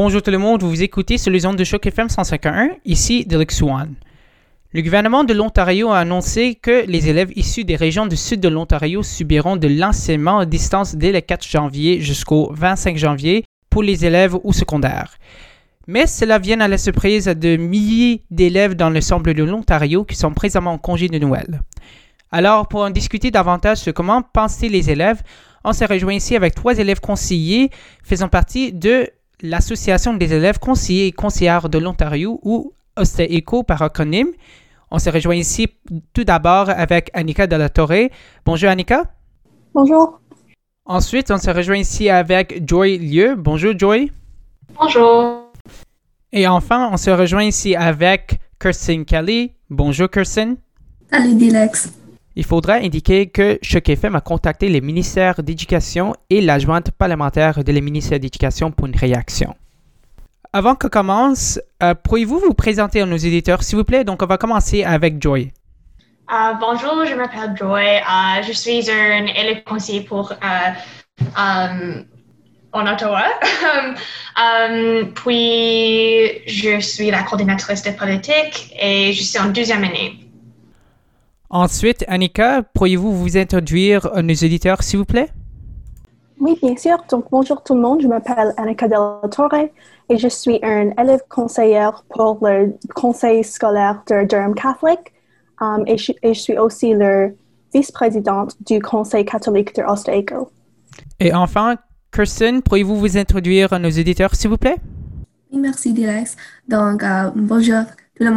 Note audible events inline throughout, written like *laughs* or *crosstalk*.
Bonjour tout le monde, vous écoutez sur les ondes de choc FM 151, ici Delix One. Le gouvernement de l'Ontario a annoncé que les élèves issus des régions du sud de l'Ontario subiront de l'enseignement à distance dès le 4 janvier jusqu'au 25 janvier pour les élèves ou secondaires. Mais cela vient à la surprise de milliers d'élèves dans l'ensemble de l'Ontario qui sont présentement en congé de Noël. Alors, pour en discuter davantage sur comment penser les élèves, on s'est rejoint ici avec trois élèves conseillers faisant partie de l'Association des élèves conseillers et conseillères de l'Ontario ou OSTECO par acronyme. On s'est rejoint ici tout d'abord avec Annika de la Torre. Bonjour Annika. Bonjour. Ensuite, on s'est rejoint ici avec Joy Lieu. Bonjour Joy. Bonjour. Et enfin, on se rejoint ici avec Kirsten Kelly. Bonjour Kirsten. Salut Dilex. Il faudra indiquer que Choc FM a contacté le ministère d'Éducation et la jointe parlementaire de le ministère d'Éducation pour une réaction. Avant que commence, euh, pourriez-vous vous présenter à nos éditeurs, s'il vous plaît? Donc, on va commencer avec Joy. Uh, bonjour, je m'appelle Joy. Uh, je suis un élève conseiller pour uh, um, en Ottawa. *laughs* um, puis, je suis la coordinatrice de politique et je suis en deuxième année. Ensuite, Annika, pourriez-vous vous introduire à nos éditeurs, s'il vous plaît? Oui, bien sûr. Donc, bonjour tout le monde. Je m'appelle Annika Del Torre et je suis un élève conseillère pour le conseil scolaire de Durham Catholic um, et, je, et, je, suis aussi le vice-présidente du conseil catholique de Ostaco. Et enfin, Kirsten, pourriez-vous vous introduire à nos éditeurs, s'il vous plaît? Oui, merci, Dilex. Donc, euh, bonjour le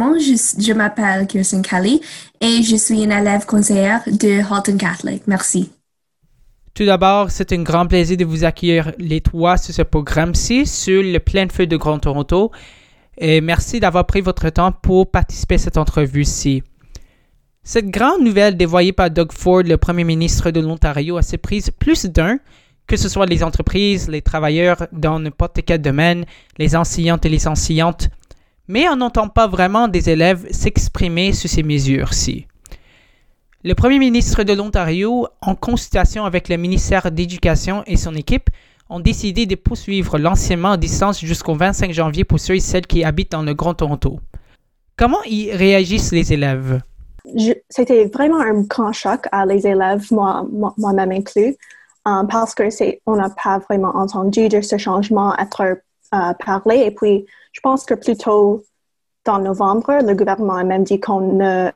je m'appelle Kirsten Kelly et je suis une élève conseillère de Halton Catholic. Merci. Tout d'abord, c'est un grand plaisir de vous accueillir les trois sur ce programme-ci sur le plein feu de Grand Toronto. Et merci d'avoir pris votre temps pour participer à cette entrevue-ci. Cette grande nouvelle dévoyée par Doug Ford, le premier ministre de l'Ontario, a surprise plus d'un, que ce soit les entreprises, les travailleurs dans n'importe quel domaine, les enseignantes et les enseignantes, mais on n'entend pas vraiment des élèves s'exprimer sur ces mesures-ci. Le premier ministre de l'Ontario, en consultation avec le ministère d'Éducation et son équipe, ont décidé de poursuivre l'enseignement à distance jusqu'au 25 janvier pour ceux et celles qui habitent dans le Grand Toronto. Comment y réagissent les élèves? C'était vraiment un grand choc à les élèves, moi, moi-même inclus, um, parce que c'est, on n'a pas vraiment entendu de ce changement être euh, parlé. Et puis, je pense que plutôt dans novembre, le gouvernement a même dit qu'on ne,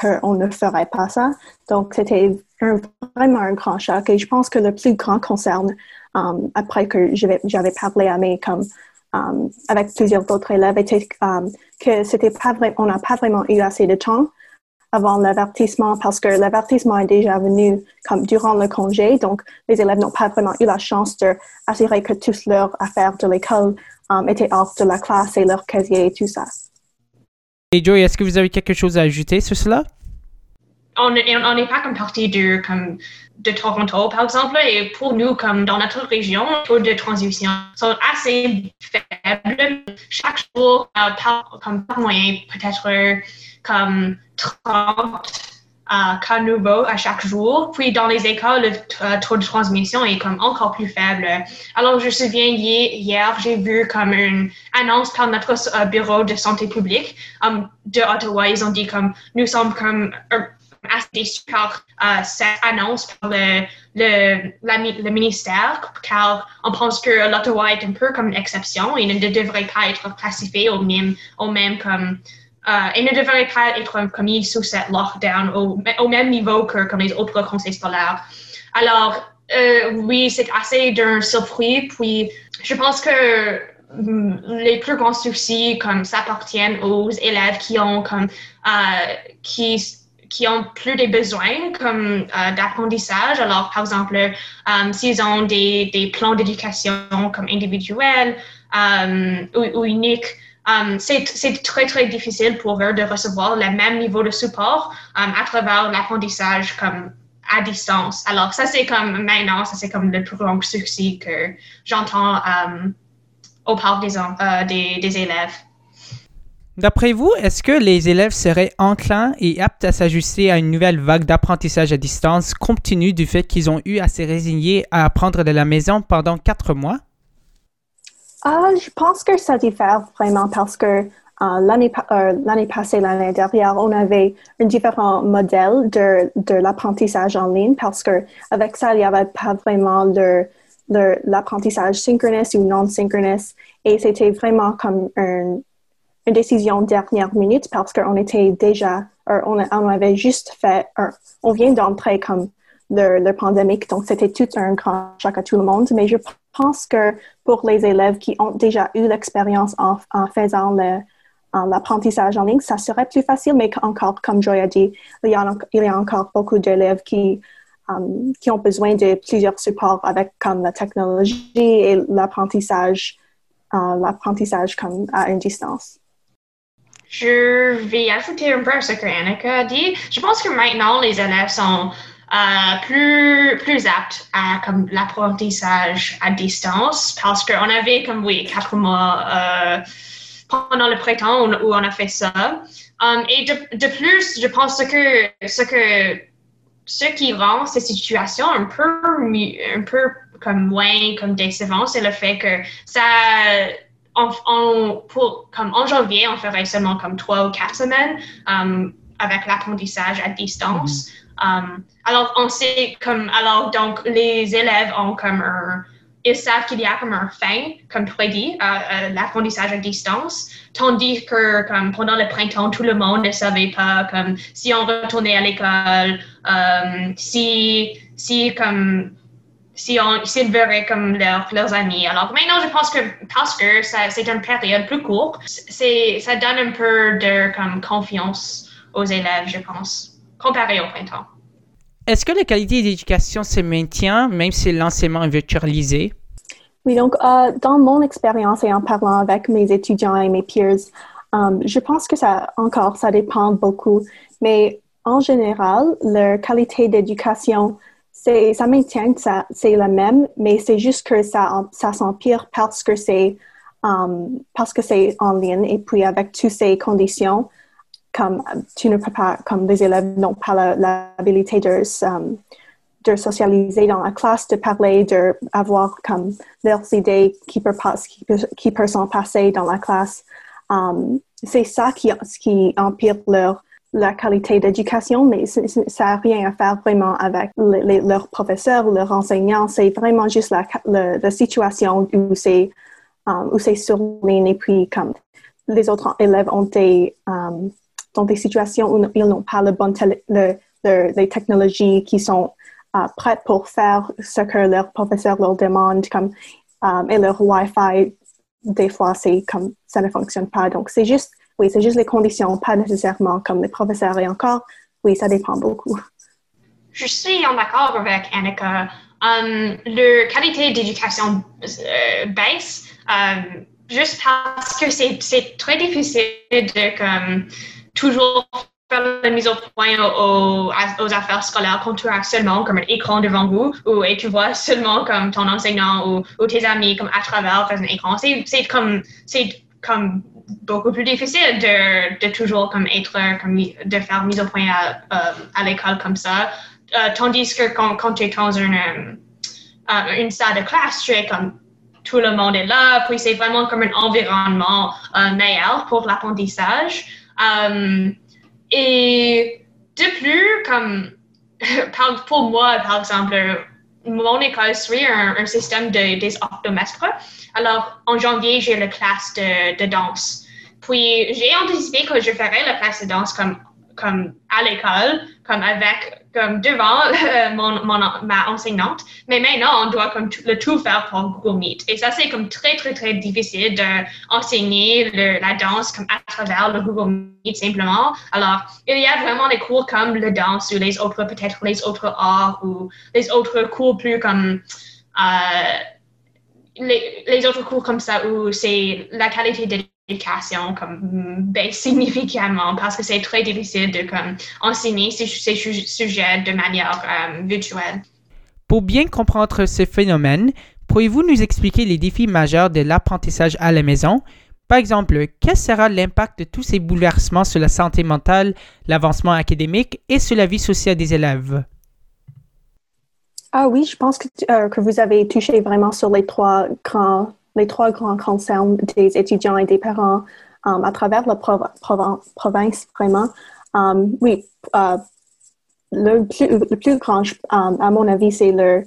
qu'on ne ferait pas ça. Donc, c'était vraiment un grand choc. Et je pense que le plus grand concerne, um, après que j'avais parlé à mes, comme, um, avec plusieurs autres élèves, était um, que c'était pas vrai, on n'a pas vraiment eu assez de temps avant l'avertissement parce que l'avertissement est déjà venu comme durant le congé. Donc, les élèves n'ont pas vraiment eu la chance d'assurer que toutes leurs affaires de l'école um, étaient hors de la classe et leurs casiers et tout ça. Et Joey, est-ce que vous avez quelque chose à ajouter sur cela? On n'est pas comme partie de, comme, de Toronto, par exemple, et pour nous, comme dans notre région, les taux de transition sont assez faibles. Chaque jour, euh, par, comme par moyen, peut-être comme 30 uh, cas nouveaux à chaque jour. Puis dans les écoles, le uh, taux de transmission est comme encore plus faible. Alors je me souviens hier, j'ai vu comme une annonce par notre uh, bureau de santé publique um, de Ottawa. Ils ont dit comme nous sommes comme assez déçus par uh, cette annonce par le, le, ministère, car on pense que l'Ottawa est un peu comme une exception et ne devrait pas être classifié au même, au même comme Uh, il ne devrait pas être commis sous cette lockdown au, au, même niveau que comme les autres conseils scolaires. Alors, euh, oui, c'est assez d'un surpris. Puis, je pense que mm, les plus grands soucis comme s'appartiennent aux élèves qui ont comme euh, qui qui ont plus de besoins comme euh, d'apprentissage. Alors, par exemple, euh, s'ils ont des, des plans d'éducation comme individuels euh, ou, uniques, c'est très, très difficile pour eux de recevoir le même niveau de support à travers l'apprentissage comme à distance. Alors, ça, c'est comme maintenant, ça, c'est comme le plus grand souci que j'entends au des, euh, des, des élèves. D'après vous, est-ce que les élèves seraient enclins et aptes à s'ajuster à une nouvelle vague d'apprentissage à distance compte tenu du fait qu'ils ont eu à se résigner à apprendre de la maison pendant quatre mois? Ah, je pense que ça diffère vraiment parce que euh, l'année euh, l'année passée, l'année dernière, on avait un différent modèle de, de l'apprentissage en ligne parce que avec ça, il n'y avait pas vraiment le, l'apprentissage synchronous ou non synchronous et c'était vraiment comme un, une décision dernière minute parce qu'on était déjà, on, on avait juste fait, on vient d'entrer comme le, le pandémie, donc c'était tout un grand choc à tout le monde, mais je pense que pour les élèves qui ont déjà eu l'expérience en, faisant l'apprentissage en ligne, ça serait plus facile, mais encore, comme Joy a dit, il y a, encore beaucoup d'élèves qui, um, qui ont besoin de plusieurs supports avec comme la technologie et l'apprentissage, l'apprentissage comme à une distance. Je vais ajouter un peu à ce que Annika a dit. Je pense que maintenant, les élèves sont euh, plus, plus apte à l'apprentissage à distance parce qu'on avait comme oui quatre mois euh, pendant le printemps où, on a fait ça. Um, et de, de, plus, je pense que ce que ce qui rend ces situations un peu un peu comme moins comme décevant, c'est le fait que ça en, pour, comme en janvier, on ferait seulement comme trois ou quatre semaines um, avec l'apprentissage à distance. Mm-hmm. Um, alors, on sait comme, alors, donc, les élèves ont comme un, ils savent qu'il y a comme un fin, comme prédit, à, l'apprentissage à distance, tandis que comme pendant le printemps, tout le monde ne savait pas comme si on retournait à l'école, um, si, si comme si on s'ils verraient comme leurs amis. Alors maintenant, je pense que parce que c'est une période plus courte, c'est ça donne un peu de comme confiance aux élèves, je pense comparé au printemps. Est-ce que la qualité d'éducation se maintient même si l'enseignement est virtualisé? Oui, donc euh, dans mon expérience et en parlant avec mes étudiants et mes peers, um, je pense que ça encore, ça dépend beaucoup. Mais en général, leur qualité d'éducation, ça maintient, c'est la même, mais c'est juste que ça, s'empire parce que c'est, um, parce que c'est en ligne et puis avec toutes ces conditions, comme tu ne peux pas, comme les élèves n'ont pas l'habilité de, um, de socialiser dans la classe, de parler, d'avoir comme leurs idées qui peuvent, qui, qui peuvent s'en passer dans la classe. Um, c'est ça qui, qui empire leur la qualité d'éducation, mais ça n'a rien à faire vraiment avec leurs professeurs leurs enseignants. C'est vraiment juste la, la, situation où c'est um, où sur et puis comme les autres élèves ont des um, des situations où ils n'ont pas le bon le, les technologies qui sont uh, prêtes pour faire ce que leur professeur leur demande, comme et leur Wi-Fi, des fois, comme ça ne fonctionne pas. Donc, c'est juste, oui, c'est juste les conditions, pas nécessairement comme les professeurs. Et encore, oui, ça dépend beaucoup. Je suis en accord avec Annika. Um, le qualité d'éducation euh, baisse um, juste parce que c'est très difficile de comme toujours faire la mise au point aux, affaires scolaires quand tu as seulement comme un écran devant vous ou, et tu vois seulement comme ton enseignant ou, tes amis comme à travers un écran. C'est comme, comme beaucoup plus difficile de, de, toujours comme être comme de faire mise au point à, euh, à l'école comme ça. Euh, tandis que quand, quand tu es dans une, euh, une salle de classe, tu es comme tout le monde est là, puis c'est vraiment comme un environnement meilleur pour l'apprentissage. Et de plus, comme *laughs* pour moi, par exemple, mon école suit un, système de, des octomestres. Alors, en janvier, j'ai la classe de, de danse. Puis, j'ai anticipé que je ferais la classe de danse comme, comme à l'école, comme avec comme devant *laughs* euh, mon, ma enseignante. Mais maintenant, on doit comme le tout faire pour Google Meet. Et ça, c'est comme très, très, très difficile d'enseigner la danse comme à travers le Google Meet simplement. Alors, il y a vraiment des cours comme la danse ou les autres, peut-être les autres arts ou les autres cours plus comme... Euh, les, les, autres cours comme ça où c'est la qualité de l'éducation comme baisse significativement parce que c'est très difficile de comme, enseigner ces, ces sujets de manière euh, virtuelle. Pour bien comprendre ce phénomène, pourriez-vous nous expliquer les défis majeurs de l'apprentissage à la maison? Par exemple, quel sera l'impact de tous ces bouleversements sur la santé mentale, l'avancement académique et sur la vie sociale des élèves? Ah oui, je pense que, euh, que vous avez touché vraiment sur les trois grands les trois grands concerns des étudiants et des parents à travers la province, vraiment. oui, le plus, le plus grand, à mon avis, c'est leur,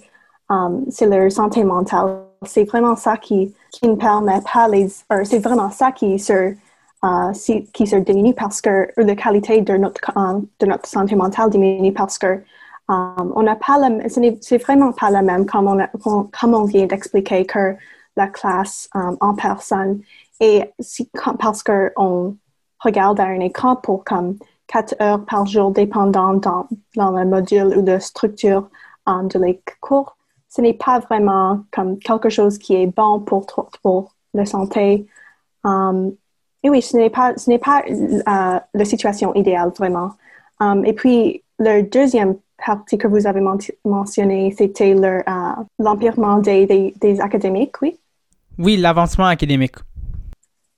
leur santé mentale. C'est vraiment ça qui, qui ne permet pas les, c'est vraiment ça qui se, uh, qui se diminue parce que la qualité de notre, de notre santé mentale diminue parce que Um, on n'a pas la, c'est vraiment pas la même comme on, comme on vient d'expliquer que la classe um, en personne. Et si, parce qu'on regarde à un écran pour comme quatre heures par jour, dépendant dans, dans le module ou la structure um, de les cours, ce n'est pas vraiment comme quelque chose qui est bon pour, pour la santé. et oui, ce n'est pas, ce n'est pas uh, la situation idéale vraiment. et puis, le deuxième partie que vous avez mentionné, c'était euh, l'empirement des, des, académiques, oui? Oui, l'avancement académique.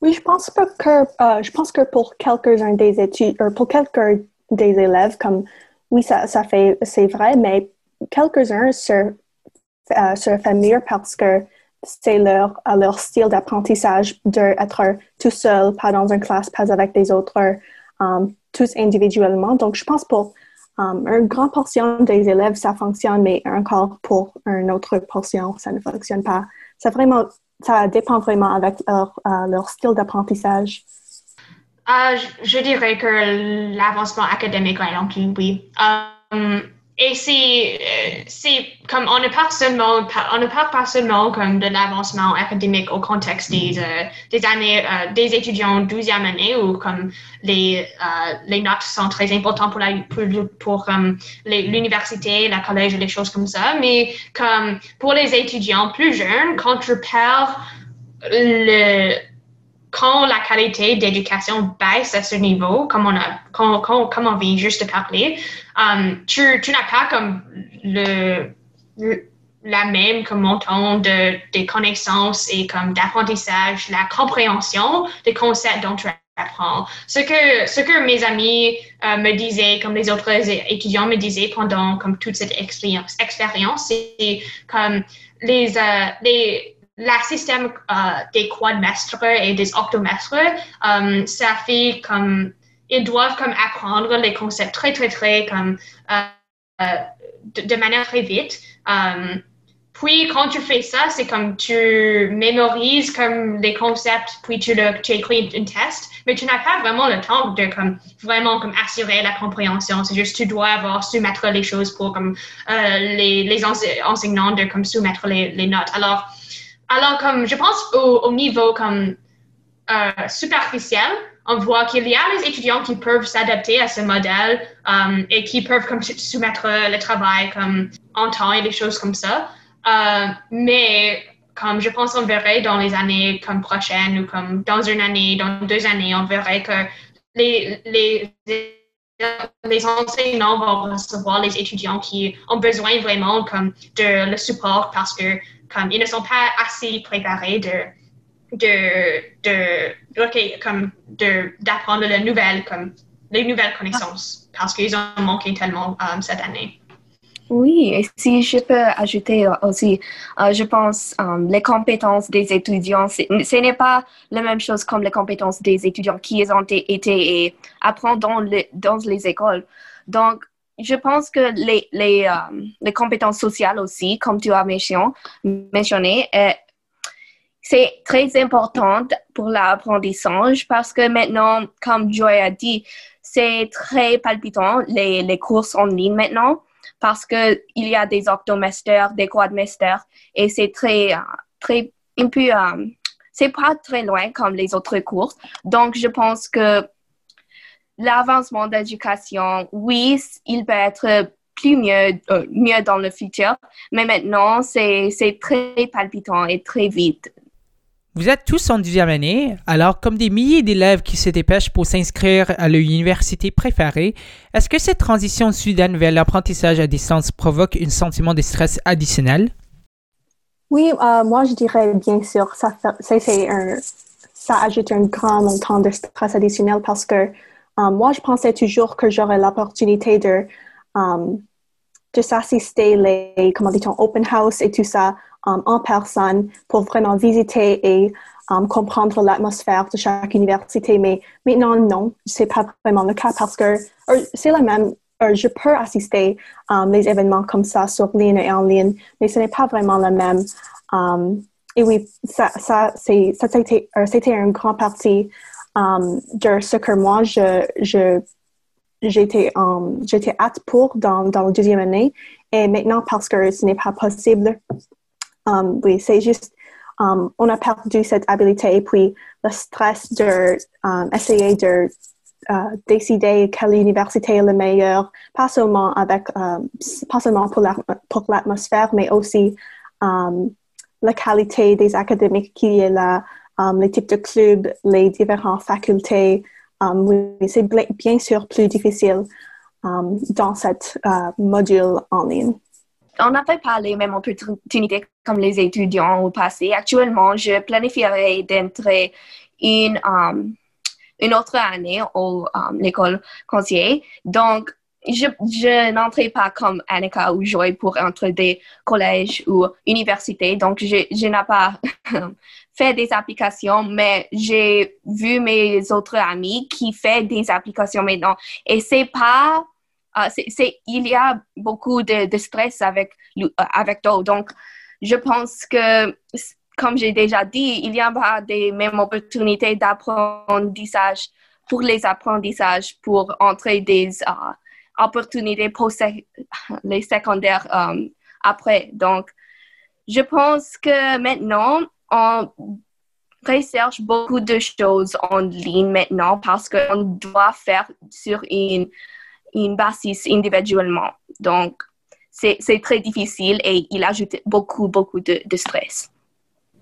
Oui, je pense que, euh, je pense que pour quelques-uns des études, pour quelques des élèves, comme oui, ça, ça fait, c'est vrai, mais quelques-uns se, euh, se mieux parce que c'est leur, leur style d'apprentissage d'être tout seul, pas dans une classe, pas avec des autres, tous individuellement. Donc, je pense pour Um, une grande portion des élèves, ça fonctionne, mais encore pour une autre portion, ça ne fonctionne pas. Ça, vraiment, ça dépend vraiment avec leur, euh, style d'apprentissage. Uh, je, dirais que l'avancement académique est inclus, oui. Um, et c'est, euh, c'est comme on ne parle seulement, on ne parle pas seulement comme de l'avancement académique au contexte des, euh, des années, euh, des étudiants 12e année où comme les, les notes sont très importantes pour la, pour, pour l'université, la collège et les choses comme ça, mais comme pour les étudiants plus jeunes, quand tu perds le, quand la qualité d'éducation baisse à ce niveau, comme on, a, comme on vient juste de parler, um, tu, tu n'as pas comme le, la même comme montant de, des connaissances et comme d'apprentissage, la compréhension des concepts dont tu apprends. Ce que, ce que mes amis euh, me disaient, comme les autres étudiants me disaient pendant comme toute cette expérience, expérience c'est comme les, euh, les le système euh, des quadmestres et des octomestres, euh, ça fait comme ils doivent comme apprendre les concepts très très très comme euh, de, manière très vite. puis quand tu fais ça, c'est comme tu mémorises comme les concepts, puis tu, le, tu écris un test, mais tu n'as pas vraiment le temps de comme vraiment comme assurer la compréhension. C'est juste tu dois avoir soumettre les choses pour comme les, les enseignants de comme soumettre les, les notes. Alors alors, comme je pense au, niveau comme euh, superficiel, on voit qu'il y a les étudiants qui peuvent s'adapter à ce modèle um, et qui peuvent comme soumettre le travail comme en temps et des choses comme ça. Euh, mais comme je pense on verrait dans les années comme prochaines ou comme dans une année, dans deux années, on verrait que les, les, les enseignants vont recevoir les étudiants qui ont besoin vraiment comme de le support parce que comme ils ne sont pas assez préparés de de de comme de d'apprendre les nouvelles comme les nouvelles connaissances parce qu'ils ont manqué tellement euh, cette année. Oui, et si je peux ajouter aussi, euh, je pense euh, les compétences des étudiants, ce n'est pas la même chose comme les compétences des étudiants qui ont été et apprennent dans les, dans les écoles. Donc, je pense que les, euh, les, compétences sociales aussi, comme tu as mentionné, euh, c'est très important pour l'apprentissage parce que maintenant, comme Joy a dit, c'est très palpitant les, les courses en ligne maintenant parce qu'il y a des octomesters, des quadmesters et c'est très, euh, très, un peu, c'est pas très loin comme les autres courses. Donc, je pense que l'avancement d'éducation, oui, il peut être plus mieux, euh, mieux dans le futur, mais maintenant, c'est très palpitant et très vite. Vous êtes tous en deuxième année, alors comme des milliers d'élèves qui se dépêchent pour s'inscrire à leur université préférée, est-ce que cette transition soudaine vers l'apprentissage à distance provoque un sentiment de stress additionnel? Oui, euh, moi je dirais bien sûr, ça, ça, un, ça ajoute un grand montant de stress additionnel parce que Um, moi, je pensais toujours que j'aurais l'opportunité de, um, s'assister les, comment dit-on, open house et tout ça en personne pour vraiment visiter et comprendre l'atmosphère de chaque université. Mais maintenant, non, c'est pas vraiment le cas parce que c'est la même. je peux assister um, les événements comme ça sur ligne et en ligne, mais ce n'est pas vraiment le même. Um, et oui, ça, ça, c'était, c'était une grande partie de ce que moi, je, j'étais, um, j'étais hâte pour dans, dans la deuxième année. Et maintenant, parce que ce n'est pas possible, um, oui, c'est juste, um, on a perdu cette habilité et puis le stress de essayer de décider quelle université est la meilleure, pas seulement avec, pas seulement pour, la, pour l'atmosphère, mais aussi la qualité des académiques qui est là, um, les types de clubs, les différentes facultés. Um, c'est bien sûr plus difficile um, dans cette uh, module en ligne. On n'avait pas les mêmes opportunités comme les étudiants au passé. Actuellement, je planifierais d'entrer une, une autre année um, l'école conseiller. Donc, je, je n'entrais pas comme Annika ou Joy pour entrer des collèges ou universités. Donc, je n'ai pas *laughs* fait des applications, mais j'ai vu mes autres amis qui font des applications maintenant. Et c'est pas, uh, c'est, il y a beaucoup de, de stress avec, avec toi. Donc, je pense que, comme j'ai déjà dit, il y a des mêmes opportunités d'apprentissage pour les apprentissages pour entrer des uh, opportunités pour les secondaires um, après. Donc, je pense que maintenant, on recherche beaucoup de choses en ligne maintenant parce qu'on doit faire sur une, une basis individuellement. Donc, c'est très difficile et il ajoute beaucoup, beaucoup de, de stress.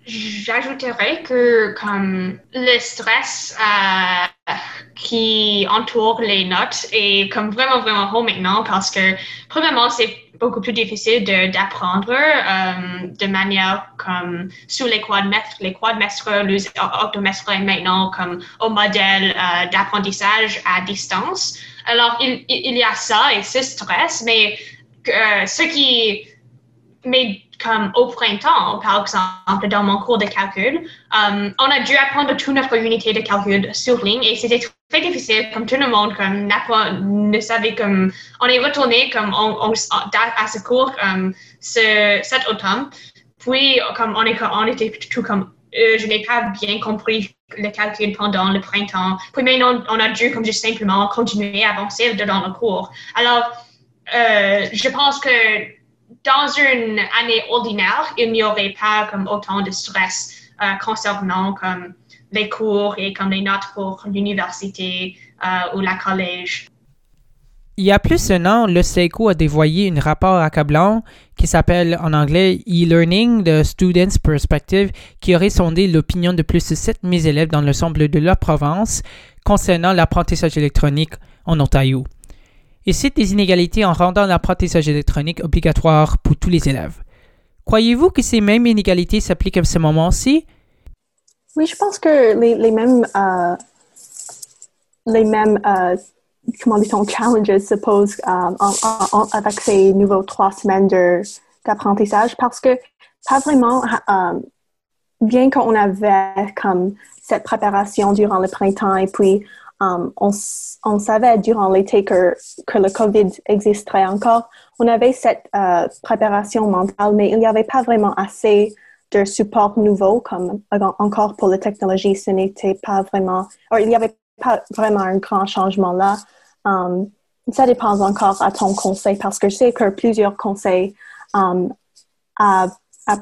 J'ajouterais que comme le stress euh, qui entoure les notes est comme vraiment vraiment haut maintenant parce que premièrement c'est beaucoup plus difficile d'apprendre euh, de manière comme sous les quadmestres, les quadmestres, les octomestres maintenant comme au modèle euh, d'apprentissage à distance. Alors il, il, y a ça et ce stress, mais ce qui mais comme au printemps, par exemple, dans mon cours de calcul, um, on a dû apprendre toute notre unité de calcul sur ligne et c'était très difficile, comme tout le monde comme, ne savait comme, on est retourné comme on, on, à ce cours um, ce, cet automne. Puis, comme on, est, on était tout comme, euh, je n'ai pas bien compris le calcul pendant le printemps. Puis maintenant, on a dû comme juste simplement continuer à avancer dans le cours. Alors, euh, je pense que dans une année ordinaire, il n'y aurait pas autant de stress euh, concernant les cours et les notes pour l'université euh, ou la collège. Il y a plus d'un an, le SECO a dévoyé un rapport accablant qui s'appelle en anglais E-Learning, The Student's Perspective, qui aurait sondé l'opinion de plus de 7000 élèves dans l'ensemble de la province concernant l'apprentissage électronique en Ontario et cite des inégalités en rendant l'apprentissage électronique obligatoire pour tous les élèves. Croyez-vous que ces mêmes inégalités s'appliquent à ce moment-ci? Oui, je pense que les, mêmes, euh, les mêmes euh, comment dit-on, challenges se posent euh, avec ces nouveaux trois semaines d'apprentissage parce que pas vraiment, bien qu'on avait comme cette préparation durant le printemps et puis Um, on, savait durant l'été que, le COVID existerait encore. On avait cette euh, préparation mentale, mais il n'y avait pas vraiment assez de support nouveau, comme encore pour la technologie, ce n'était pas vraiment, il n'y avait pas vraiment un grand changement là. Um, ça dépend encore à ton conseil parce que je sais que plusieurs conseils um, a,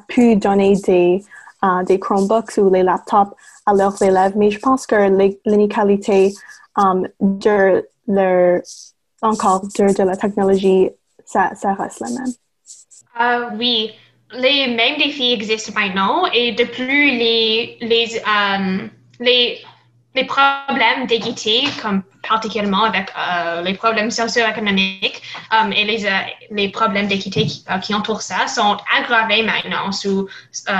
pu donner des, uh, des Chromebooks ou les laptops à leurs élèves, mais je pense que l'inégalité um, de leur, encore de, de, la technologie, ça, ça reste la même. Uh, oui, les mêmes défis existent maintenant et de plus les, les, um, les les problèmes d'équité, comme particulièrement avec euh, les problèmes socio-économiques euh, et les, euh, les problèmes d'équité qui, qui, entourent ça, sont aggravés maintenant sous,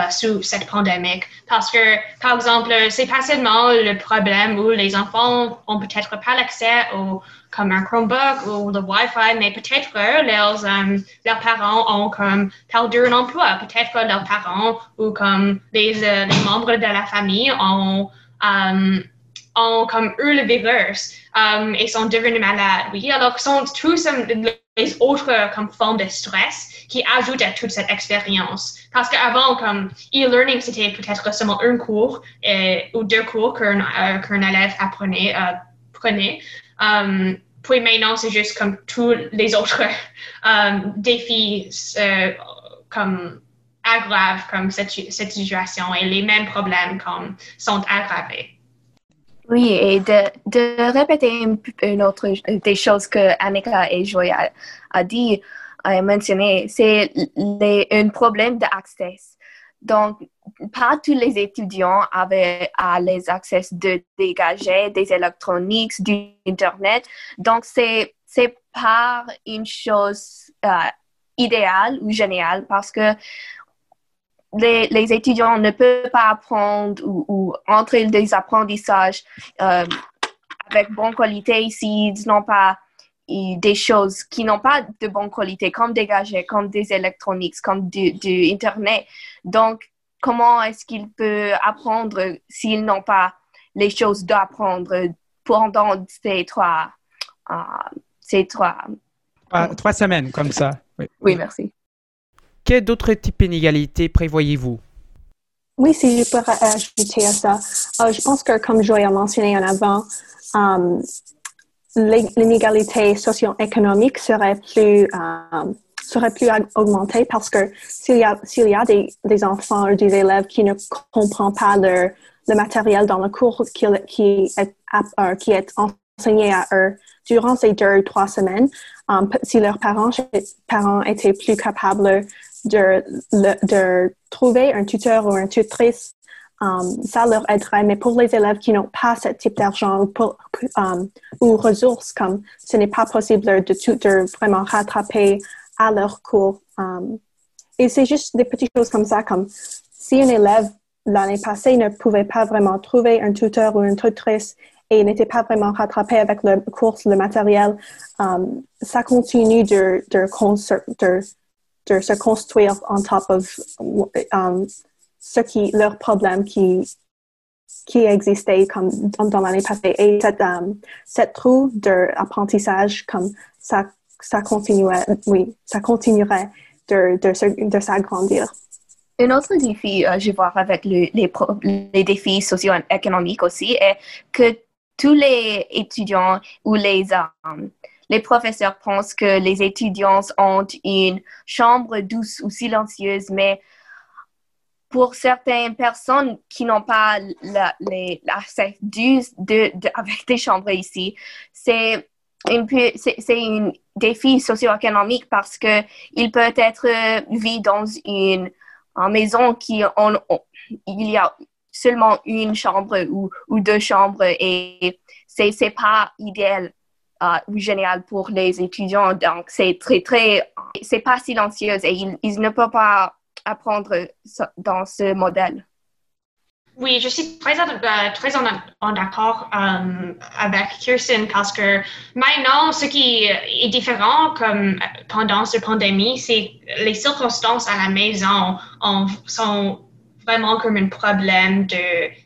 sous cette pandémie. Parce que, par exemple, c'est pas seulement le problème où les enfants ont peut-être pas l'accès au comme un Chromebook ou le Wi-Fi, mais peut-être leurs, leurs parents ont comme perdu un emploi, peut-être leurs parents ou comme les, les membres de la famille ont ont comme eu le virus um, et sont devenus malades. Oui, alors sont tous les autres comme formes de stress qui ajoutent à toute cette expérience. Parce qu'avant, comme e-learning, c'était peut-être seulement un cours et, ou deux cours qu'un euh, élève apprenait, euh, prenait. Um, puis maintenant, c'est juste comme tous les autres *laughs* um, défis euh, comme aggravent comme cette, cette situation et les mêmes problèmes comme sont aggravés. Oui, et de, de répéter une, autre des choses que Annika et Joy a, dit, a mentionné, c'est un problème d'accès. Donc, pas tous les étudiants avaient les accès de dégager des électroniques, du Internet. Donc, c'est c'est pas une chose euh, idéale ou géniale parce que les, étudiants ne peuvent pas apprendre ou, entrer des apprentissages euh, avec bonne qualité s'ils n'ont pas des choses qui n'ont pas de bonne qualité, comme des gadgets, comme des électroniques, comme du, Internet. Donc, comment est-ce qu'ils peuvent apprendre s'ils n'ont pas les choses d'apprendre pendant ces trois, euh, ces trois... trois semaines comme ça. oui merci. Quel d'autres types d'inégalités prévoyez-vous? Oui, si je peux ajouter à ça. Euh, je pense que, comme Joy a mentionné en avant, um, l'inégalité socio-économique serait plus, euh, serait plus augmentée parce que s'il y a, y a des, des, enfants ou des élèves qui ne comprennent pas le, matériel dans le cours qui, qui, est, euh, qui est enseigné à eux durant ces deux ou trois semaines, si leurs parents, parents étaient plus capables de, de trouver un tuteur ou une tutrice, um, ça leur aiderait. Mais pour les élèves qui n'ont pas ce type d'argent ou, um, ou ressources, comme ce n'est pas possible de, de, vraiment rattraper à leur cours. Um, et c'est juste des petites choses comme ça, comme si un élève l'année passée ne pouvait pas vraiment trouver un tuteur ou une tutrice et n'était pas vraiment rattrapé avec le cours, le matériel, ça continue de, de, de, de se construire en top of um, ce qui leur problème qui qui existait comme dans, l'année passée et cette um, cette trou d'apprentissage comme ça ça continuait oui ça continuerait de de, de s'agrandir. Un autre défi, euh, je vois avec les, les défis socio-économiques aussi, est que tous les étudiants ou les, um, les professeurs pensent que les étudiants ont une chambre douce ou silencieuse, mais pour certaines personnes qui n'ont pas l'accès de, avec des chambres ici, c'est un c'est défi socio-économique parce que il peut être vu dans une, maison qui il y a seulement une chambre ou, ou deux chambres et c'est c'est pas idéal uh, génial pour les étudiants. Donc, c'est très, très, c'est pas silencieux et ils, ne peuvent pas apprendre dans ce modèle. Oui, je suis très, euh, très en, accord euh, avec Kirsten parce que maintenant, ce qui est différent comme pendant cette pandémie, c'est les circonstances à la maison sont vraiment comme un problème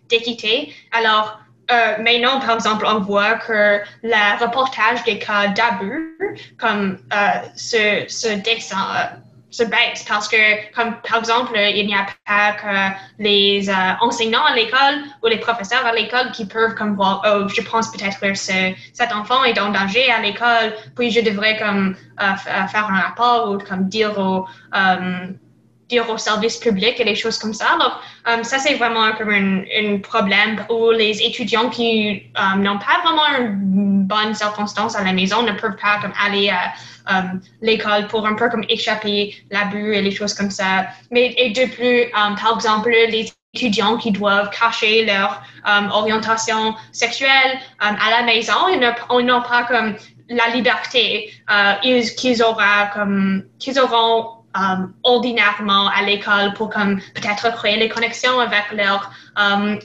d'équité. Alors, euh, maintenant, par exemple, on voit que le reportage des cas d'abus, comme euh, dessin, euh, se baisse. Parce que, comme par exemple, il n'y a pas que les enseignants à l'école ou les professeurs à l'école qui peuvent comme voir, oh, je pense peut-être que cet enfant est en danger à l'école, puis je devrais comme faire un rapport ou comme dire au dire au service public et des choses comme ça. Alors, um, ça, c'est vraiment comme un, problème où les étudiants qui um, n'ont pas vraiment une bonne circonstance à la maison ne peuvent pas comme, aller à um, l'école pour un peu comme échapper l'abus et les choses comme ça. Mais et de plus, par exemple, les étudiants qui doivent cacher leur orientation sexuelle à la maison. Ils n'ont pas comme la liberté qu'ils auront comme qu'ils auront ordinairement à l'école pour comme peut-être créer les connexions avec leur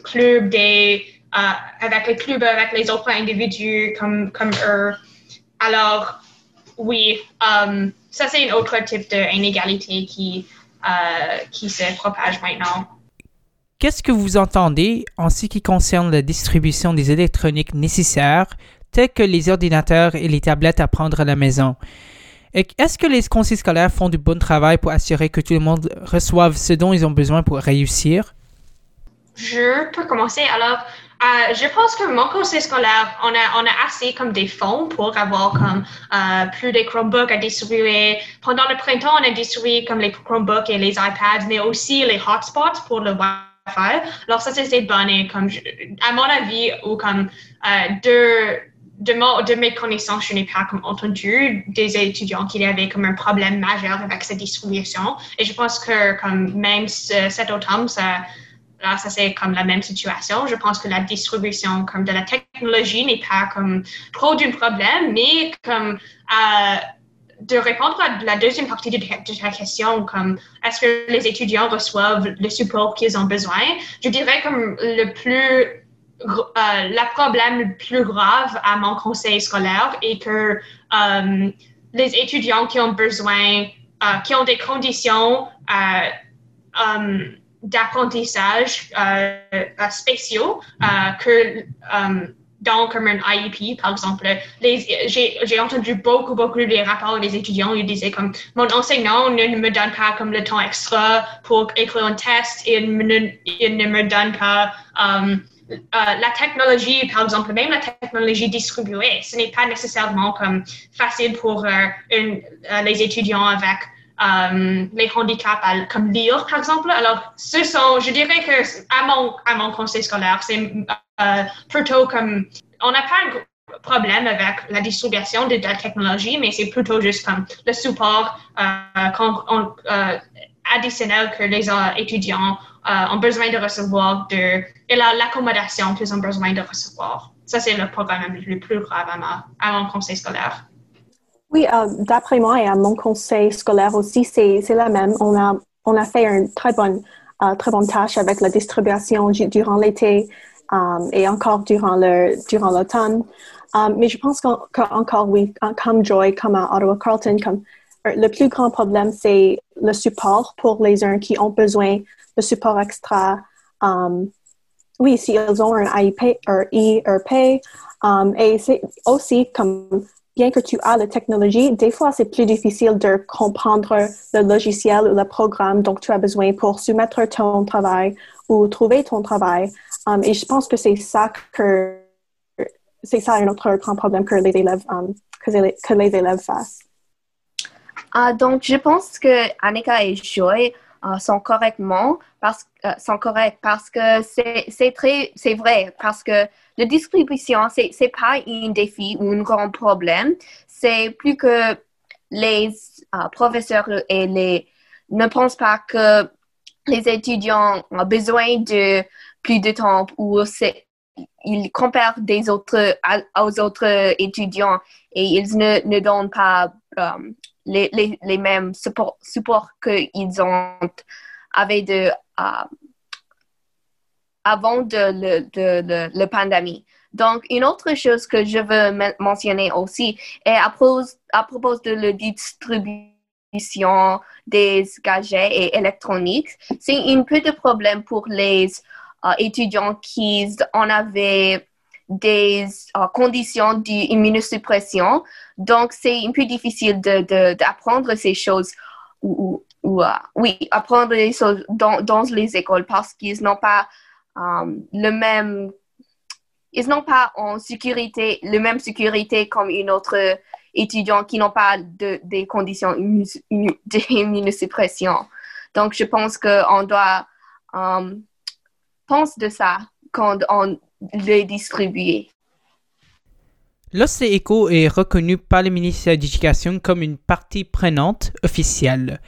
club des avec les clubs avec les autres individus comme comme eux. Alors oui, ça c'est un autre type d'inégalité qui euh, qui se propage maintenant. Qu'est-ce que vous entendez en ce qui concerne la distribution des électroniques nécessaires, tels que les ordinateurs et les tablettes à prendre à la maison? Est-ce que les conseils scolaires font du bon travail pour assurer que tout le monde reçoive ce dont ils ont besoin pour réussir? Je peux commencer. Alors, euh, je pense que mon conseil scolaire, on a, assez comme des fonds pour avoir comme euh, plus de Chromebooks à distribuer. Pendant le printemps, on a distribué comme les Chromebooks et les iPads, mais aussi les hotspots pour le Wi-Fi. Alors ça, c'est bonne et comme, à mon avis, ou comme euh, de mes connaissances, je n'ai pas comme entendu des étudiants qui avaient comme un problème majeur avec cette distribution. Et je pense que comme même cet automne, ça, Là, ça c'est comme la même situation. Je pense que la distribution comme de la technologie n'est pas comme trop d'un problème, mais comme euh, de répondre à la deuxième partie de, ta question, comme est-ce que les étudiants reçoivent le support qu'ils ont besoin, je dirais comme le plus euh, le problème le plus grave à mon conseil scolaire est que euh, les étudiants qui ont besoin, qui ont des conditions d'apprentissage euh, euh, spéciaux euh, que dans comme un IEP, par exemple, j'ai entendu beaucoup, beaucoup de rapports des étudiants, ils disaient comme, mon enseignant ne me donne pas comme le temps extra pour écrire un test, il, il ne me donne pas la technologie, par exemple, même la technologie distribuée, ce n'est pas nécessairement comme facile pour les étudiants avec euh, les handicaps comme lire, par exemple. Alors, ce sont, je dirais que à mon, conseil scolaire, c'est euh, plutôt comme, on n'a pas un problème avec la distribution de, la technologie, mais c'est plutôt juste comme le support euh, additionnel que les étudiants ont besoin de recevoir de, et l'accommodation qu'ils ont besoin de recevoir. Ça, c'est le problème le plus grave à mon conseil scolaire. Oui, euh, d'après moi et à mon conseil scolaire aussi, c'est la même. On a, on a fait une très bonne, euh, très bonne tâche avec la distribution durant l'été euh, et encore durant le durant l'automne. mais je pense qu'encore, oui, comme Joy, comme Ottawa Carlton, comme, le plus grand problème, c'est le support pour les uns qui ont besoin de support extra. oui, s'ils ont un IEP, un IEP et c'est aussi comme bien que tu as la technologie, des fois, c'est plus difficile de comprendre le logiciel ou le programme dont tu as besoin pour soumettre ton travail ou trouver ton travail. Um, et je pense que c'est ça que c'est ça un autre grand problème que les élèves um, que, les, que, les, élèves fassent. Ah, donc, je pense que Annika et Joy uh, sont correctement parce, uh, sont corrects parce que c'est très, c'est vrai parce que la distribution, c'est n'est pas un défi ou un grand problème. C'est plus que les euh, professeurs et les ne pensent pas que les étudiants ont besoin de plus de temps ou ils comparent des autres aux autres étudiants et ils ne, ne donnent pas euh, les, les, les, mêmes supports support qu'ils ont avec de euh, avant de, la pandémie. Donc, une autre chose que je veux mentionner aussi est à, propos, de la distribution des gadgets et électroniques, c'est un peu de problème pour les euh, étudiants qui en avaient des euh, conditions d'immunosuppression. Donc, c'est un peu difficile d'apprendre de, ces choses ou, euh, oui, apprendre les choses dans, dans les écoles parce qu'ils n'ont pas Um, le même, ils n'ont pas en sécurité, le même sécurité comme une autre étudiant qui n'ont pas de, des conditions *laughs* d'immunosuppression. Donc, je pense qu'on doit penser de ça quand on les distribue. L'OCECO est reconnu par le ministère de l'Éducation comme une partie prenante officielle.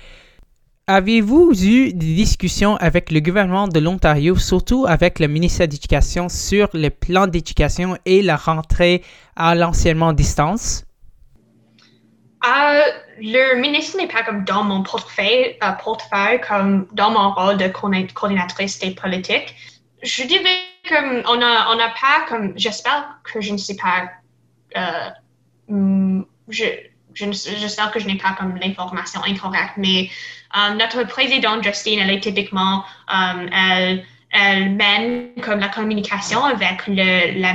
Avez-vous eu des discussions avec le gouvernement de l'Ontario, surtout avec le ministère d'Éducation, sur le plan d'éducation et la rentrée à l'enseignement à distance? Euh, le ministre n'est pas comme dans mon portefeuille, euh, portefeuille comme dans mon rôle de coordinatrice des politiques. Je dirais qu'on n'a on a pas comme, j'espère que je ne sais pas, euh, je, j'espère que je n'ai pas comme l'information incorrecte, mais euh, notre présidente Justine, elle est typiquement, euh, elle, elle, mène comme la communication avec le, la,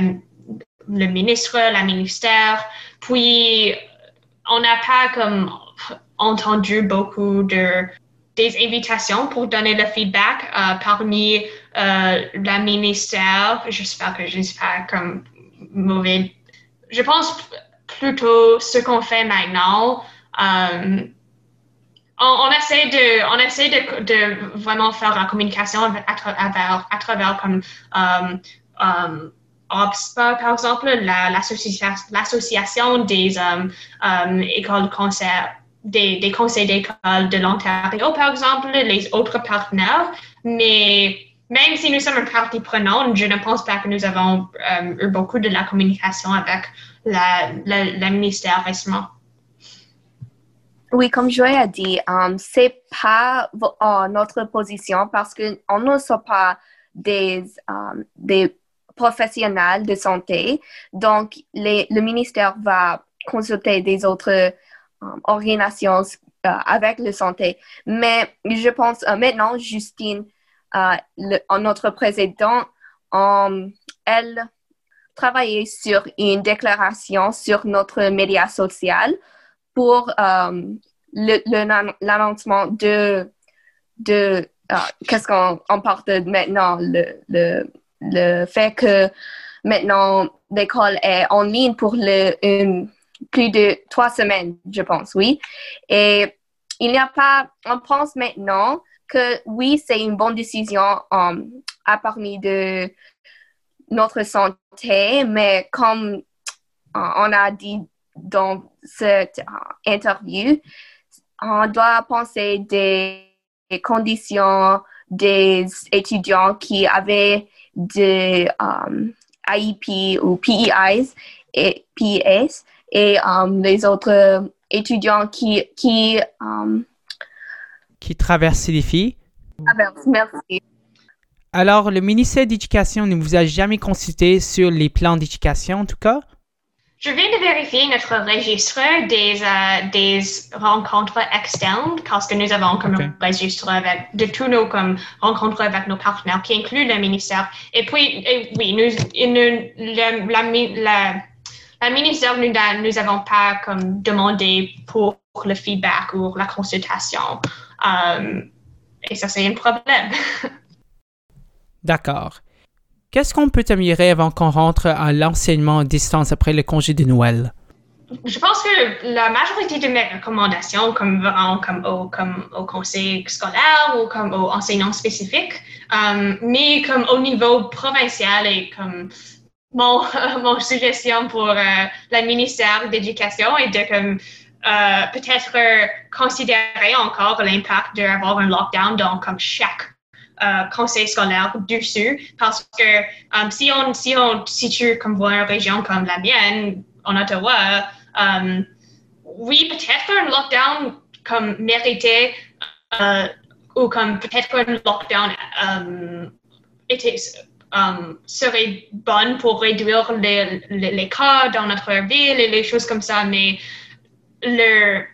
le ministre, la ministère, puis on n'a pas comme entendu beaucoup de des invitations pour donner le feedback parmi euh, la ministère. J'espère que je ne suis pas comme mauvais. Je pense plutôt ce qu'on fait maintenant. Euh, on, essaie de, on essaie de, vraiment faire la communication à, travers, à travers comme um, um, OBSPA, par exemple, l'association des um, écoles concert, des, des conseils d'école de l'Ontario, par exemple, les autres partenaires. Mais même si nous sommes un parti prenant, je ne pense pas que nous avons eu beaucoup de la communication avec la, ministère récemment. Oui, comme Joël a dit, um, c'est pas notre position parce que on ne sommes pas des, um, des professionnels de santé. Donc, le ministère va consulter des autres um, organisations uh, avec la santé. Mais je pense uh, maintenant, Justine, le, notre président, elle travailler sur une déclaration sur notre média social pour euh, l'annoncement de, de euh, qu'est-ce qu'on parle de maintenant, le, le, le, fait que maintenant l'école est en ligne pour le, une, plus de trois semaines, je pense, oui. Et il n'y a pas, on pense maintenant que oui, c'est une bonne décision um, à parmi de notre santé, mais comme euh, on a dit dans cette euh, interview, on doit penser des conditions des étudiants qui avaient des um, IEP ou PEIs et PES et les autres étudiants qui qui traversent les filles. merci. Alors, le ministère d'Éducation ne vous a jamais consulté sur les plans d'éducation, en tout cas? Je viens de vérifier notre registre des, euh, des rencontres externes parce que nous avons comme un registre avec, de tous nos comme, rencontres avec nos partenaires qui inclut le ministère. Et puis, oui, nous, nous la, la, la, ministère, nous n'avons pas comme demandé pour le feedback ou la consultation. Um, et ça, c'est un problème. *laughs* D'accord. Qu'est-ce qu'on peut améliorer avant qu'on rentre à l'enseignement à distance après le congé de Noël? Je pense que la majorité de mes recommandations, comme, comme, au, comme au conseil scolaire ou comme aux enseignants spécifiques, euh, mais comme au niveau provincial et comme mon, *laughs* mon suggestion pour euh, le ministère d'éducation est de comme euh, peut-être considérer encore l'impact d'avoir un lockdown dans comme chaque euh, conseil scolaire dessus. Parce que um, si, on, si on situe comme une région comme la mienne, en Ottawa, oui, peut-être un lockdown comme mérité euh, ou comme peut-être un lockdown serait bon pour réduire les, les, les, cas dans notre ville et les choses comme ça, mais le,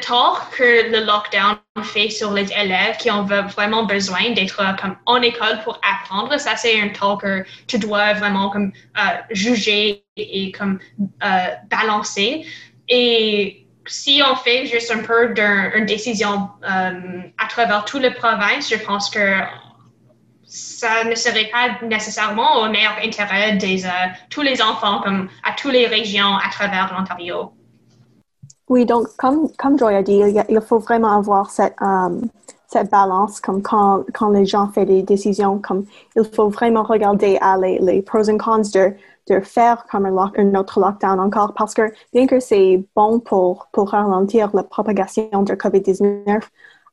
tort que le lockdown fait sur les élèves qui ont vraiment besoin d'être euh, comme en école pour apprendre, ça c'est un tort que tu dois vraiment comme euh, juger et, comme euh, balancer. Et si on fait juste un peu d'une décision à travers toute la province, je pense que ça ne serait pas nécessairement au meilleur intérêt de tous les enfants comme à toutes les régions à travers l'Ontario. Oui, donc comme, comme Joy a dit, il, faut vraiment avoir cette, um, cette balance, comme quand, quand les gens font des décisions, comme il faut vraiment regarder à les, les pros et cons de, de faire comme un, un, autre lockdown encore, parce que bien que c'est bon pour, pour ralentir la propagation de COVID-19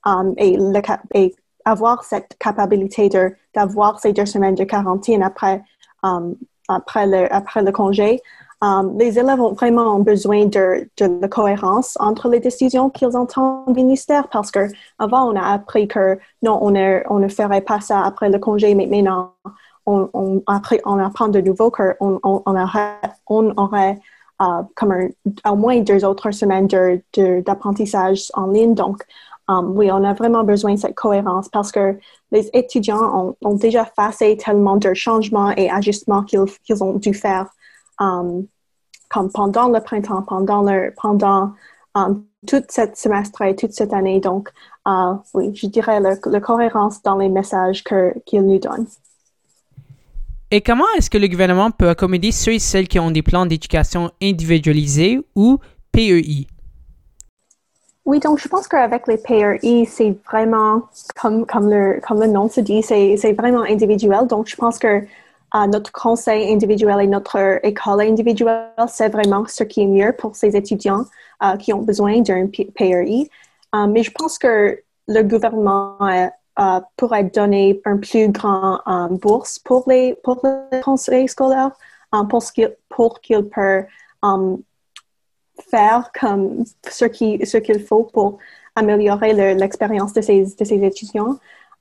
um, et avoir cette capacité d'avoir ces deux semaines de quarantaine après, um, après, le, après le congé, Um, les élèves ont vraiment besoin de, de la cohérence entre les décisions qu'ils entendent du ministère parce que avant on a appris que non, on, est, on ne ferait pas ça après le congé, mais maintenant on, on, on apprend de nouveau qu'on on, on, aurait, on aurait uh, comme un, au moins deux autres semaines d'apprentissage de, en ligne. Donc, um, oui, on a vraiment besoin de cette cohérence parce que les étudiants ont, déjà fait tellement de changements et ajustements qu'ils qu ont dû faire um, comme pendant le printemps, pendant, le, pendant um, toute cette semestre et toute cette année. Donc, uh, oui, je dirais la, la, cohérence dans les messages qu'ils nous donnent. Et comment est-ce que le gouvernement peut accommoder ceux et celles qui ont des plans d'éducation individualisés ou PEI? Oui, donc je pense qu'avec les PRI, c'est vraiment, comme, comme, le, comme le nom se dit, c'est vraiment individuel. Donc je pense que notre conseil individuel et notre école individuelle, c'est vraiment ce qui est mieux pour ces étudiants uh, qui ont besoin d'un PRI. Um, mais je pense que le gouvernement uh, pourrait donner un plus grand bourse pour les, pour les conseils scolaires um, pour qu'ils peut um, faire comme ce qu'il ce qu'il faut pour améliorer l'expérience de ces, de ces étudiants.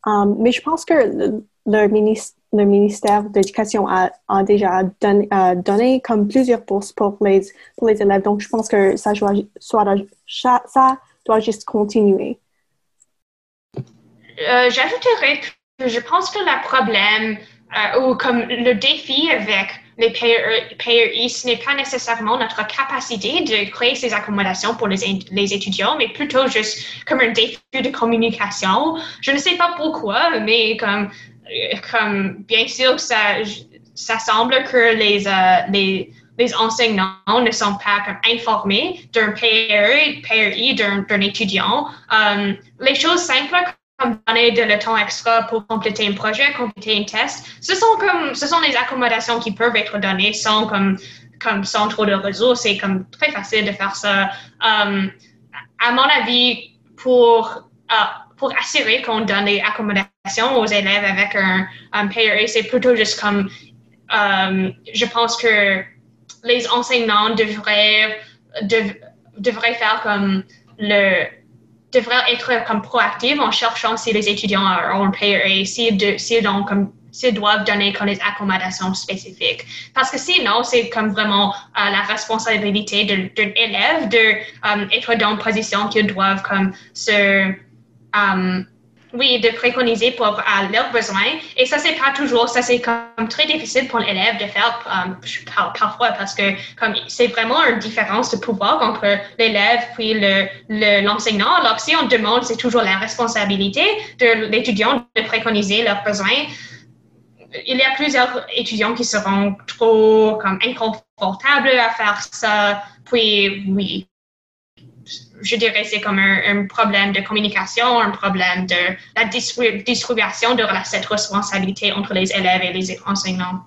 Mais je pense que le, le ministre le ministère de l'Éducation a, déjà donné, comme plusieurs bourses pour les, pour les élèves. Donc, je pense que ça doit, ça doit juste continuer. Euh, J'ajouterais que je pense que le problème euh, ou comme le défi avec les PRI, ce n'est pas nécessairement notre capacité de créer ces accommodations pour les, les, étudiants, mais plutôt juste comme un défi de communication. Je ne sais pas pourquoi, mais comme comme bien sûr, ça, ça semble que les, euh, les, les, enseignants ne sont pas comme, informés d'un PRI, PRI d'un étudiant. Um, les choses simples comme donner de le temps extra pour compléter un projet, compléter un test, ce sont comme ce sont les accommodations qui peuvent être données sans comme comme sans trop de ressources. C'est comme très facile de faire ça. Um, à mon avis, pour uh, pour assurer qu'on donne des accommodations aux élèves avec un, un c'est plutôt juste comme, euh, je pense que les enseignants devraient, devraient faire comme le, devraient être comme proactifs en cherchant si les étudiants ont un PRA, s'ils comme s'ils doivent donner comme des accommodations spécifiques. Parce que sinon, c'est comme vraiment euh, la responsabilité d'un élève d'être euh, dans une position qu'ils doivent comme se oui, de préconiser pour uh, leurs besoins. Et ça, c'est pas toujours, ça, c'est comme très difficile pour l'élève de faire um, parfois parce que comme c'est vraiment une différence de pouvoir entre l'élève puis l'enseignant. Le, Alors, si on demande, c'est toujours la responsabilité de l'étudiant de préconiser leurs besoins. Il y a plusieurs étudiants qui seront trop comme inconfortables à faire ça. Puis, oui, je dirais c'est comme un, problème de communication, un problème de la distribution de cette responsabilité entre les élèves et les enseignants.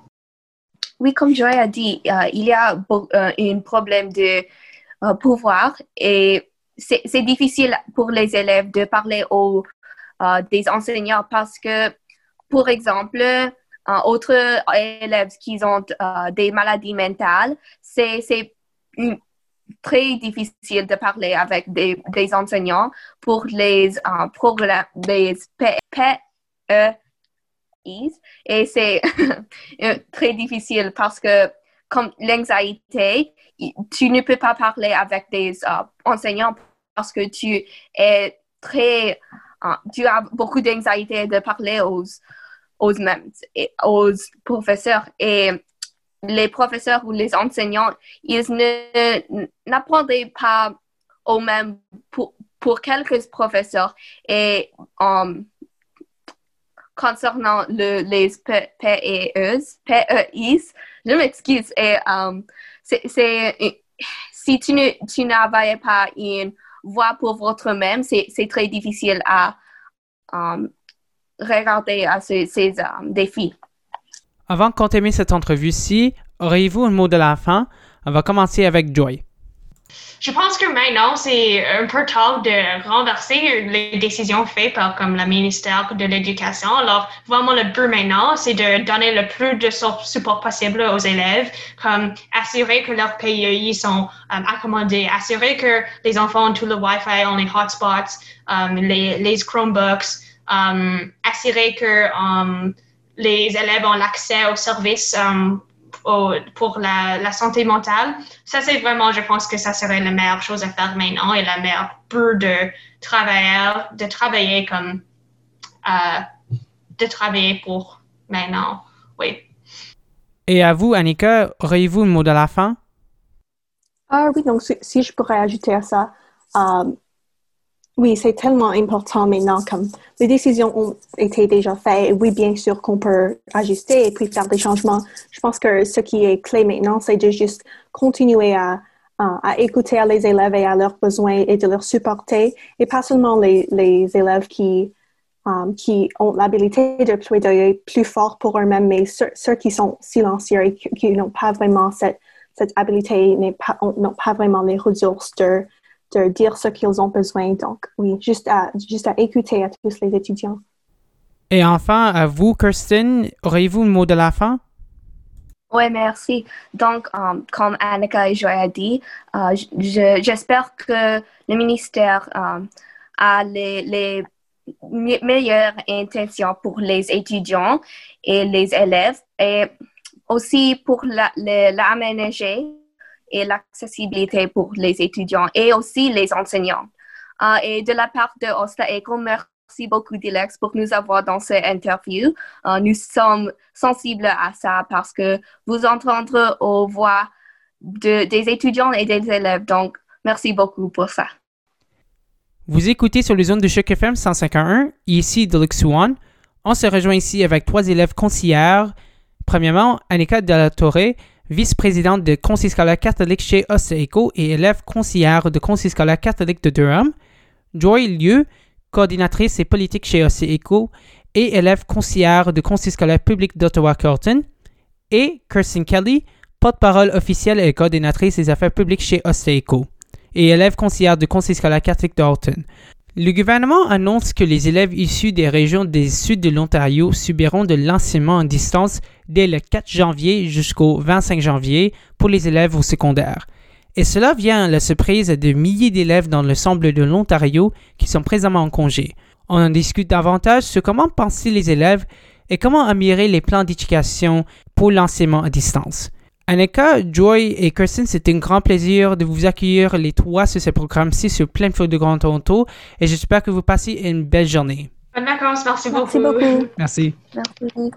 Oui, comme Joy a dit, euh, il y a euh, un problème de euh, pouvoir et c'est difficile pour les élèves de parler aux des enseignants parce que, pour exemple, autres élèves qui ont des maladies mentales, c'est une très difficile de parler avec des, des enseignants pour les euh, programmes, des PEI. Et c'est *laughs* euh, très difficile parce que comme l'anxiété, tu ne peux pas parler avec des euh, enseignants parce que tu es très, tu as beaucoup d'anxiété de parler aux, aux, aux professeurs. Et les professeurs ou les enseignants, ils n'apprendraient pas au même pour, pour quelques professeurs. Et um, concernant le, les PEIs, je m'excuse. Et um, c'est, si tu, ne, n'avais pas une voix pour votre même, c'est, très difficile à um, regarder à ces, défis. Avant de continuer cette entrevue-ci, auriez-vous un mot de la fin? On va commencer avec Joy. Je pense que maintenant, c'est un peu tard de renverser les décisions faites par comme le ministère de l'Éducation. Alors, vraiment, le but maintenant, c'est de donner le plus de support possible aux élèves, comme assurer que leurs PEI sont um, accommodés, assurer que les enfants ont tout le Wi-Fi, ont les hotspots, les, Chromebooks, um, assurer que les élèves ont l'accès aux services pour la, la, santé mentale. Ça, c'est vraiment, je pense que ça serait la meilleure chose à faire maintenant et la meilleure pour de travailleurs, de travailler comme, euh, de travailler pour maintenant. Oui. Et à vous, Annika, auriez-vous un mot de la fin? Ah oui, donc si, je pourrais ajouter à ça, euh, oui, c'est tellement important maintenant, comme les décisions ont été déjà faites. Oui, bien sûr qu'on peut ajuster et puis faire des changements. Je pense que ce qui est clé maintenant, c'est de juste continuer à, à, écouter les élèves et à leurs besoins et de leur supporter, et pas seulement les, les élèves qui, um, qui ont l'habilité de plaider plus fort pour eux-mêmes, mais ceux, ceux, qui sont silencieux et qui, n'ont pas vraiment cette, cette habilité, n'ont pas, pas vraiment les ressources de de dire ce qu'ils ont besoin. Donc, oui, juste à, juste à écouter à tous les étudiants. Et enfin, à vous, Kirsten, auriez-vous un mot de la fin? Oui, merci. Donc, um, comme Annika et Joy a dit, uh, j'espère que le ministère um, a les, les meilleures intentions pour les étudiants et les élèves et aussi pour l'aménager et l'accessibilité pour les étudiants et aussi les enseignants. Uh, et de la part de Osta Eco, merci beaucoup Dilex pour nous avoir dans cette interview. Uh, nous sommes sensibles à ça parce que vous entendrez aux voix de, des étudiants et des élèves. Donc, merci beaucoup pour ça. Vous écoutez sur les zones de Choc FM 151, ici Deluxe One. On se rejoint ici avec trois élèves conseillères. Premièrement, Annika de la Torre, vice-présidente de Conseil scolaire catholique chez Oseco et élève conseillère de Conseil scolaire catholique de Durham, Joy Lieu, coordinatrice et politique chez Oseco et élève conseillère de Conseil scolaire public d'Ottawa-Carleton, et Kirsten Kelly, porte-parole officielle et coordinatrice des affaires publiques chez Oseco et élève conseillère de Conseil scolaire catholique d'Alton. Le gouvernement annonce que les élèves issus des régions du sud de l'Ontario subiront de l'enseignement en distance dès le 4 janvier jusqu'au 25 janvier pour les élèves au secondaire. Et cela vient à la surprise de milliers d'élèves dans l'ensemble de l'Ontario qui sont présentement en congé. On en discute davantage sur comment penser les élèves et comment améliorer les plans d'éducation pour l'enseignement à distance. Annika, Joy et Kirsten, c'était un grand plaisir de vous accueillir les trois sur ce programme-ci sur Plein Feu de Grand Toronto et j'espère que vous passez une belle journée. Bonnes vacances, merci beaucoup. Merci beaucoup. Merci. Merci.